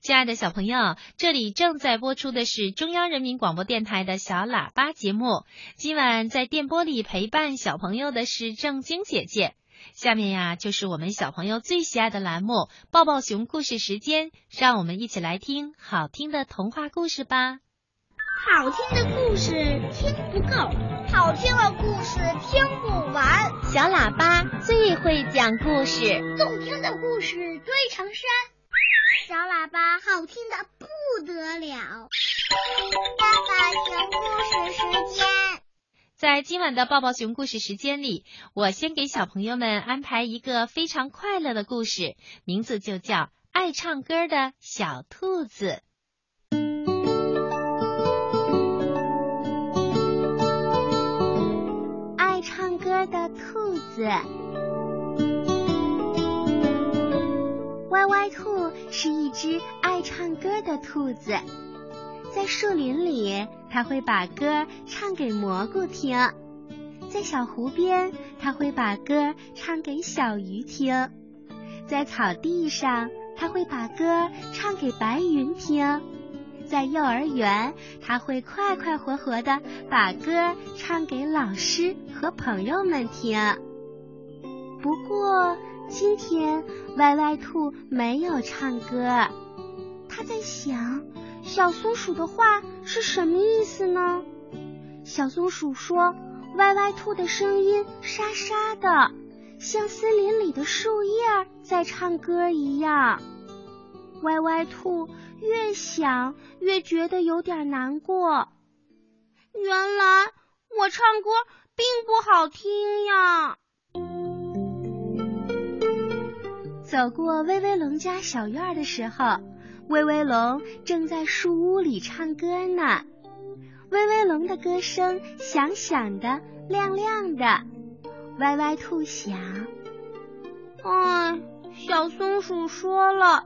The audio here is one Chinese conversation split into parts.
亲爱的小朋友，这里正在播出的是中央人民广播电台的小喇叭节目。今晚在电波里陪伴小朋友的是正晶姐姐。下面呀，就是我们小朋友最喜爱的栏目——抱抱熊故事时间。让我们一起来听好听的童话故事吧。好听的故事听不够，好听的故事听不完。小喇叭最会讲故事，动听的故事堆成山。小喇叭好听的不得了。爸爸熊故事时间，在今晚的抱抱熊故事时间里，我先给小朋友们安排一个非常快乐的故事，名字就叫《爱唱歌的小兔子》。爱唱歌的兔子。歪歪兔是一只爱唱歌的兔子，在树林里，它会把歌唱给蘑菇听；在小湖边，它会把歌唱给小鱼听；在草地上，它会把歌唱给白云听；在幼儿园，它会快快活活的把歌唱给老师和朋友们听。不过，今天歪歪兔没有唱歌，他在想小松鼠的话是什么意思呢？小松鼠说，歪歪兔的声音沙沙的，像森林里的树叶在唱歌一样。歪歪兔越想越觉得有点难过，原来我唱歌并不好听呀。走过威威龙家小院的时候，威威龙正在树屋里唱歌呢。威威龙的歌声响响的、亮亮的。歪歪兔想：哎，小松鼠说了，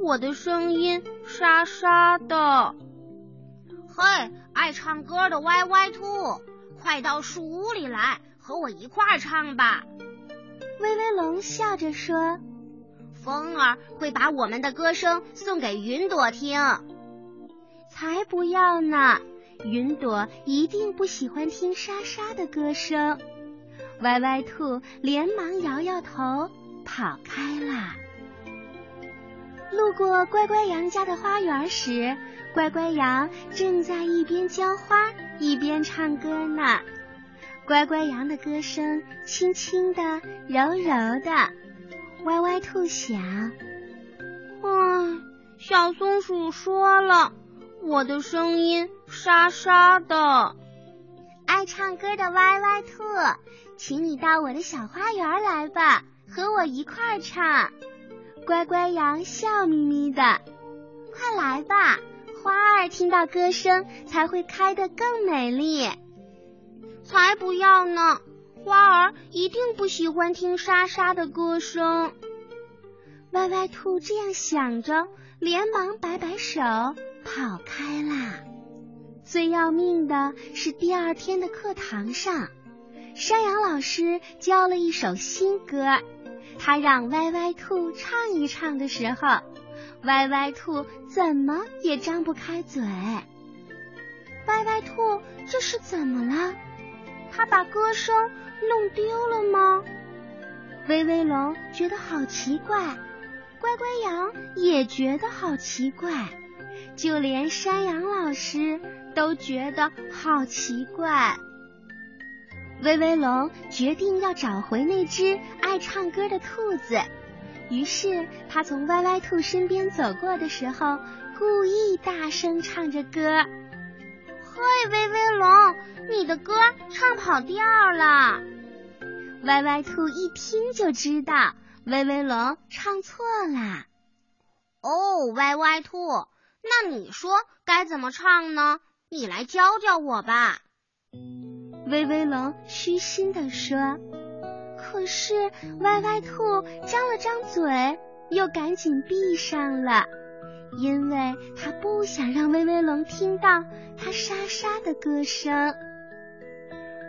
我的声音沙沙的。嘿，爱唱歌的歪歪兔，快到树屋里来，和我一块唱吧。威威龙笑着说。风儿会把我们的歌声送给云朵听，才不要呢！云朵一定不喜欢听沙沙的歌声。歪歪兔连忙摇摇头，跑开了。路过乖乖羊家的花园时，乖乖羊正在一边浇花一边唱歌呢。乖乖羊的歌声轻轻的、柔柔的。歪歪兔想：“唉，小松鼠说了，我的声音沙沙的。爱唱歌的歪歪兔，请你到我的小花园来吧，和我一块唱。”乖乖羊笑眯眯的：“快来吧，花儿听到歌声才会开得更美丽。”才不要呢！花儿一定不喜欢听沙沙的歌声。歪歪兔这样想着，连忙摆摆手跑开啦。最要命的是，第二天的课堂上，山羊老师教了一首新歌，他让歪歪兔唱一唱的时候，歪歪兔怎么也张不开嘴。歪歪兔这是怎么了？他把歌声弄丢了吗？威威龙觉得好奇怪，乖乖羊也觉得好奇怪，就连山羊老师都觉得好奇怪。威威龙决定要找回那只爱唱歌的兔子，于是他从歪歪兔身边走过的时候，故意大声唱着歌。嘿，威威龙，你的歌唱跑调了。歪歪兔一听就知道，威威龙唱错了。哦，歪歪兔，那你说该怎么唱呢？你来教教我吧。威威龙虚心的说。可是歪歪兔张了张嘴，又赶紧闭上了。因为他不想让威威龙听到他沙沙的歌声，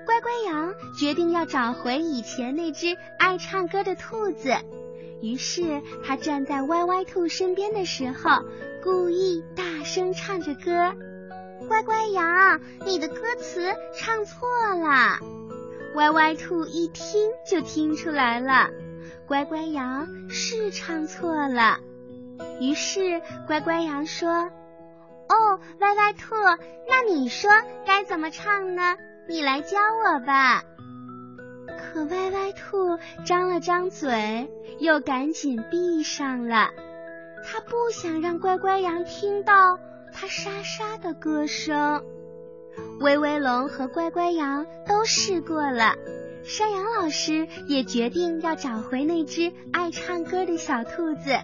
乖乖羊决定要找回以前那只爱唱歌的兔子，于是他站在歪歪兔身边的时候，故意大声唱着歌：“乖乖羊，你的歌词唱错了。”歪歪兔一听就听出来了，乖乖羊是唱错了。于是乖乖羊说：“哦，歪歪兔，那你说该怎么唱呢？你来教我吧。”可歪歪兔张了张嘴，又赶紧闭上了。他不想让乖乖羊听到他沙沙的歌声。威威龙和乖乖羊都试过了，山羊老师也决定要找回那只爱唱歌的小兔子。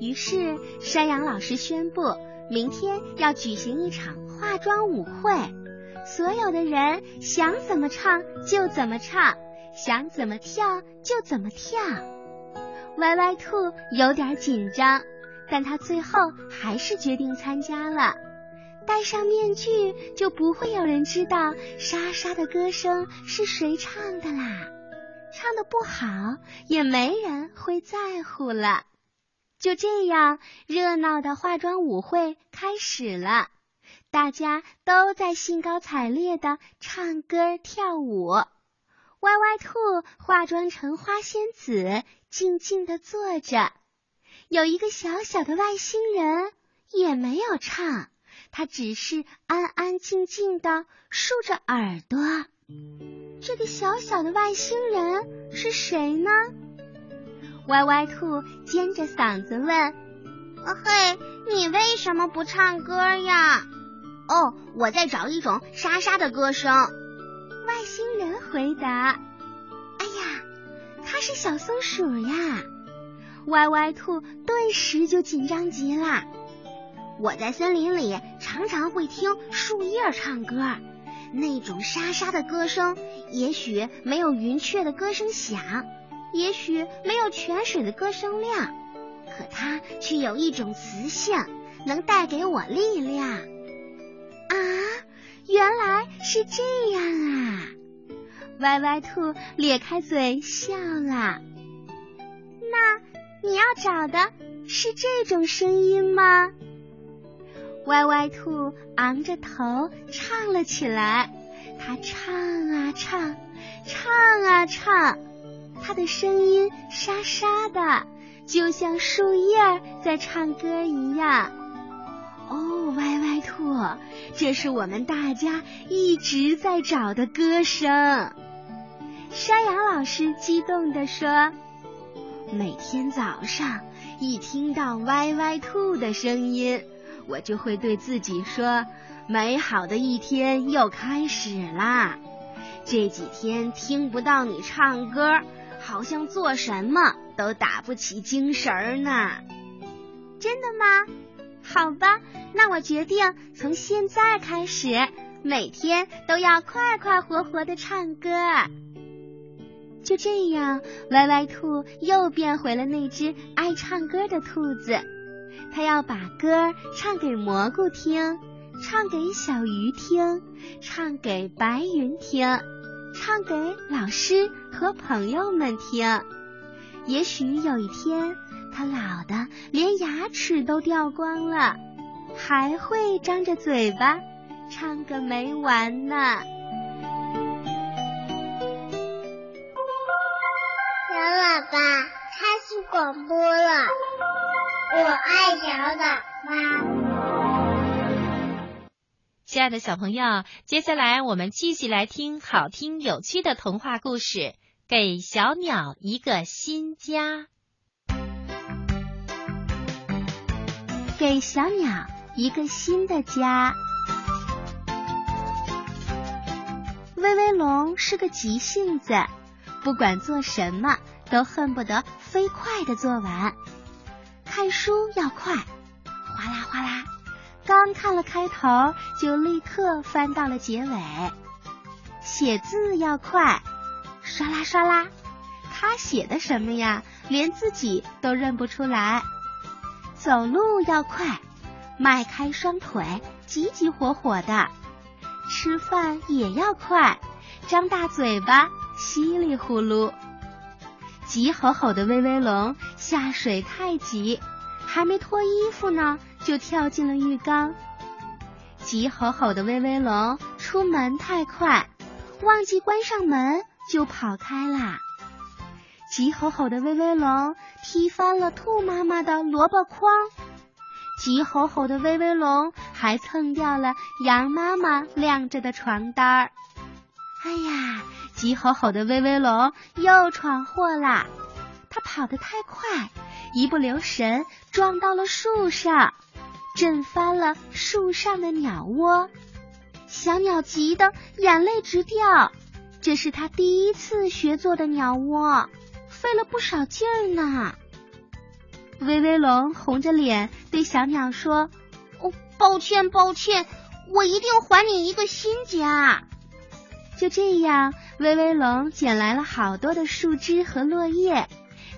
于是山羊老师宣布，明天要举行一场化妆舞会，所有的人想怎么唱就怎么唱。想怎么跳就怎么跳，歪歪兔有点紧张，但他最后还是决定参加了。戴上面具就不会有人知道莎莎的歌声是谁唱的啦，唱的不好也没人会在乎了。就这样，热闹的化妆舞会开始了，大家都在兴高采烈的唱歌跳舞。歪歪兔化妆成花仙子，静静的坐着。有一个小小的外星人也没有唱，他只是安安静静的竖着耳朵。这个小小的外星人是谁呢？歪歪兔尖着嗓子问：“嘿，你为什么不唱歌呀？”“哦，我在找一种沙沙的歌声。”外星人回答：“哎呀，它是小松鼠呀！”歪歪兔顿时就紧张极了。我在森林里常常会听树叶唱歌，那种沙沙的歌声，也许没有云雀的歌声响，也许没有泉水的歌声亮，可它却有一种磁性，能带给我力量。啊！原来是这样啊！歪歪兔咧开嘴笑了。那你要找的是这种声音吗？歪歪兔昂着头唱了起来。它唱啊唱，唱啊唱，他的声音沙沙的，就像树叶在唱歌一样。哦，歪歪兔，这是我们大家一直在找的歌声。山羊老师激动地说：“每天早上一听到歪歪兔的声音，我就会对自己说，美好的一天又开始啦。这几天听不到你唱歌，好像做什么都打不起精神呢。真的吗？”好吧，那我决定从现在开始，每天都要快快活活的唱歌。就这样，歪歪兔又变回了那只爱唱歌的兔子。它要把歌唱给蘑菇听，唱给小鱼听，唱给白云听，唱给老师和朋友们听。也许有一天。他老的连牙齿都掉光了，还会张着嘴巴唱个没完呢。小喇叭开始广播了，我爱小喇叭。亲爱的小朋友，接下来我们继续来听好听有趣的童话故事，《给小鸟一个新家》。给小鸟一个新的家。威威龙是个急性子，不管做什么都恨不得飞快的做完。看书要快，哗啦哗啦，刚看了开头就立刻翻到了结尾。写字要快，刷啦刷啦，他写的什么呀？连自己都认不出来。走路要快，迈开双腿，急急火火的；吃饭也要快，张大嘴巴，稀里呼噜。急吼吼的威威龙下水太急，还没脱衣服呢，就跳进了浴缸。急吼吼的威威龙出门太快，忘记关上门就跑开啦。急吼吼的威威龙踢翻了兔妈妈的萝卜筐，急吼吼的威威龙还蹭掉了羊妈妈晾着的床单儿。哎呀！急吼吼的威威龙又闯祸啦！它跑得太快，一不留神撞到了树上，震翻了树上的鸟窝。小鸟急得眼泪直掉，这是它第一次学做的鸟窝，费了不少劲儿呢。威威龙红着脸对小鸟说：“哦，抱歉，抱歉，我一定还你一个新家。”就这样。威威龙捡来了好多的树枝和落叶，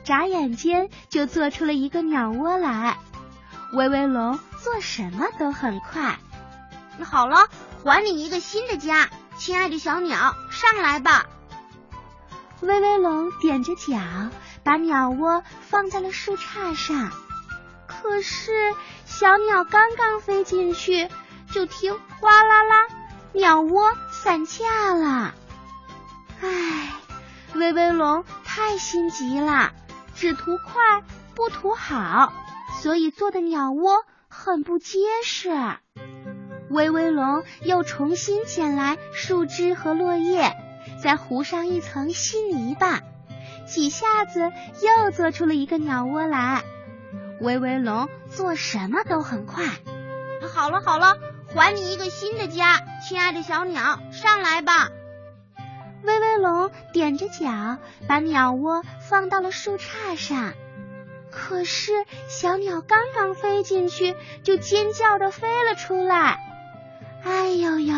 眨眼间就做出了一个鸟窝来。威威龙做什么都很快。好了，还你一个新的家，亲爱的小鸟，上来吧。威威龙踮着脚，把鸟窝放在了树杈上。可是小鸟刚刚飞进去，就听哗啦啦，鸟窝散架了。唉，威威龙太心急了，只图快不图好，所以做的鸟窝很不结实。威威龙又重新捡来树枝和落叶，再糊上一层稀泥巴，几下子又做出了一个鸟窝来。威威龙做什么都很快。好了好了，还你一个新的家，亲爱的小鸟，上来吧。威威龙踮着脚，把鸟窝放到了树杈上。可是小鸟刚刚飞进去，就尖叫着飞了出来。哎呦呦！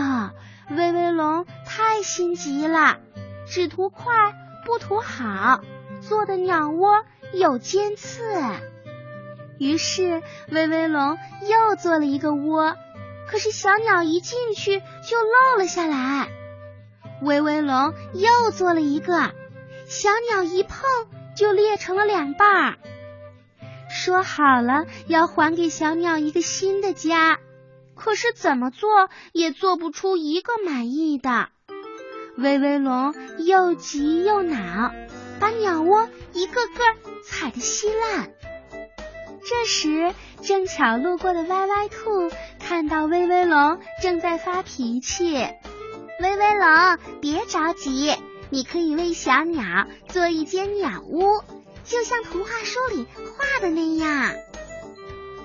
威威龙太心急了，只图快不图好，做的鸟窝有尖刺。于是威威龙又做了一个窝，可是小鸟一进去就漏了下来。威威龙又做了一个，小鸟一碰就裂成了两半。说好了要还给小鸟一个新的家，可是怎么做也做不出一个满意的。威威龙又急又恼，把鸟窝一个个踩得稀烂。这时，正巧路过的歪歪兔看到威威龙正在发脾气。威威龙，别着急，你可以为小鸟做一间鸟屋，就像图画书里画的那样。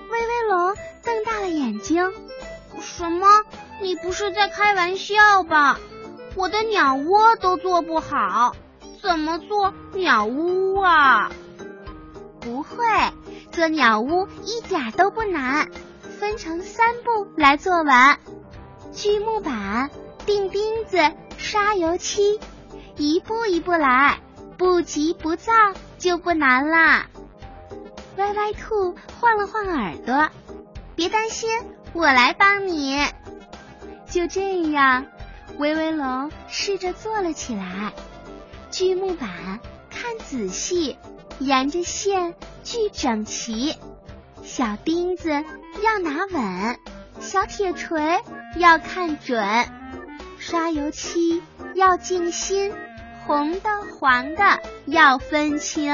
威威龙瞪大了眼睛，什么？你不是在开玩笑吧？我的鸟窝都做不好，怎么做鸟屋啊？不会，做鸟屋一点都不难，分成三步来做完。锯木板。钉钉子，刷油漆，一步一步来，不急不躁就不难啦。歪歪兔晃了晃耳朵，别担心，我来帮你。就这样，威威龙试着做了起来。锯木板，看仔细，沿着线锯整齐。小钉子要拿稳，小铁锤要看准。刷油漆要静心，红的黄的要分清。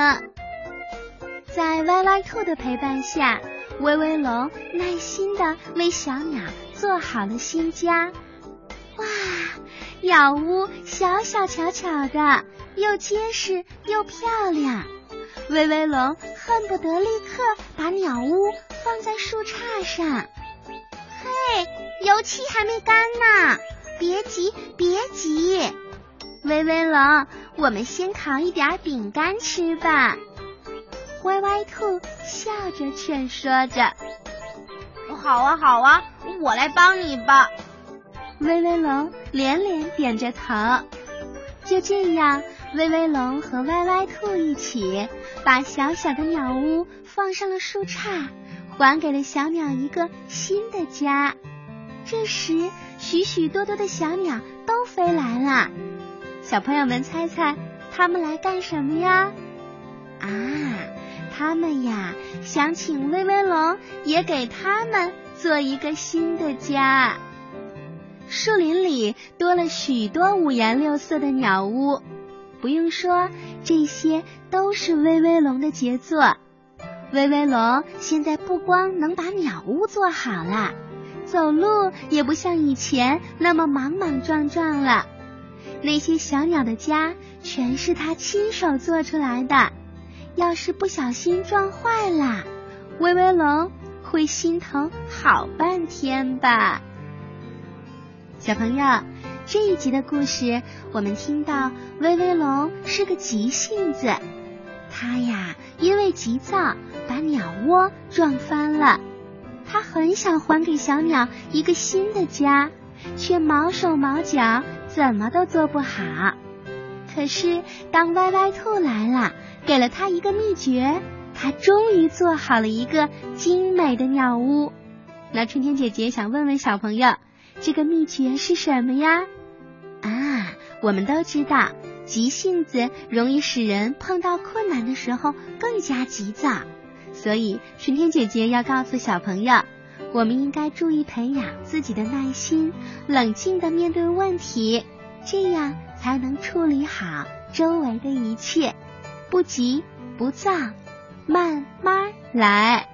在歪歪兔的陪伴下，威威龙耐心的为小鸟做好了新家。哇，鸟屋小小巧巧的，又结实又漂亮。威威龙恨不得立刻把鸟屋放在树杈上。嘿，油漆还没干呢。别急，别急，威威龙，我们先烤一点饼干吃吧。歪歪兔笑着劝说着：“好啊，好啊，我来帮你吧。”威威龙连连点着头。就这样，威威龙和歪歪兔一起把小小的鸟屋放上了树杈，还给了小鸟一个新的家。这时。许许多多的小鸟都飞来了，小朋友们猜猜，它们来干什么呀？啊，他们呀想请威威龙也给他们做一个新的家。树林里多了许多五颜六色的鸟屋，不用说，这些都是威威龙的杰作。威威龙现在不光能把鸟屋做好了，走路也不像以前那么莽莽撞撞了。那些小鸟的家全是他亲手做出来的，要是不小心撞坏了，威威龙会心疼好半天吧。小朋友，这一集的故事，我们听到威威龙是个急性子，他呀因为急躁把鸟窝撞翻了，他很想还给小鸟一个新的家，却毛手毛脚，怎么都做不好。可是当歪歪兔来了，给了他一个秘诀，他终于做好了一个精美的鸟屋。那春天姐姐想问问小朋友。这个秘诀是什么呀？啊，我们都知道，急性子容易使人碰到困难的时候更加急躁，所以春天姐姐要告诉小朋友，我们应该注意培养自己的耐心，冷静的面对问题，这样才能处理好周围的一切，不急不躁，慢慢来。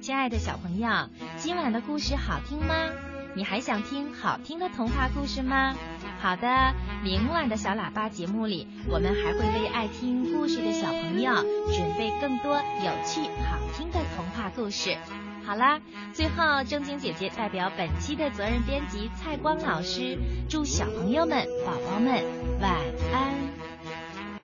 亲爱的小朋友今晚的故事好听吗？你还想听好听的童话故事吗？好的，明晚的小喇叭节目里，我们还会为爱听故事的小朋友准备更多有趣好听的童话故事。好啦，最后正晶姐姐代表本期的责任编辑蔡光老师，祝小朋友们、宝宝们晚安。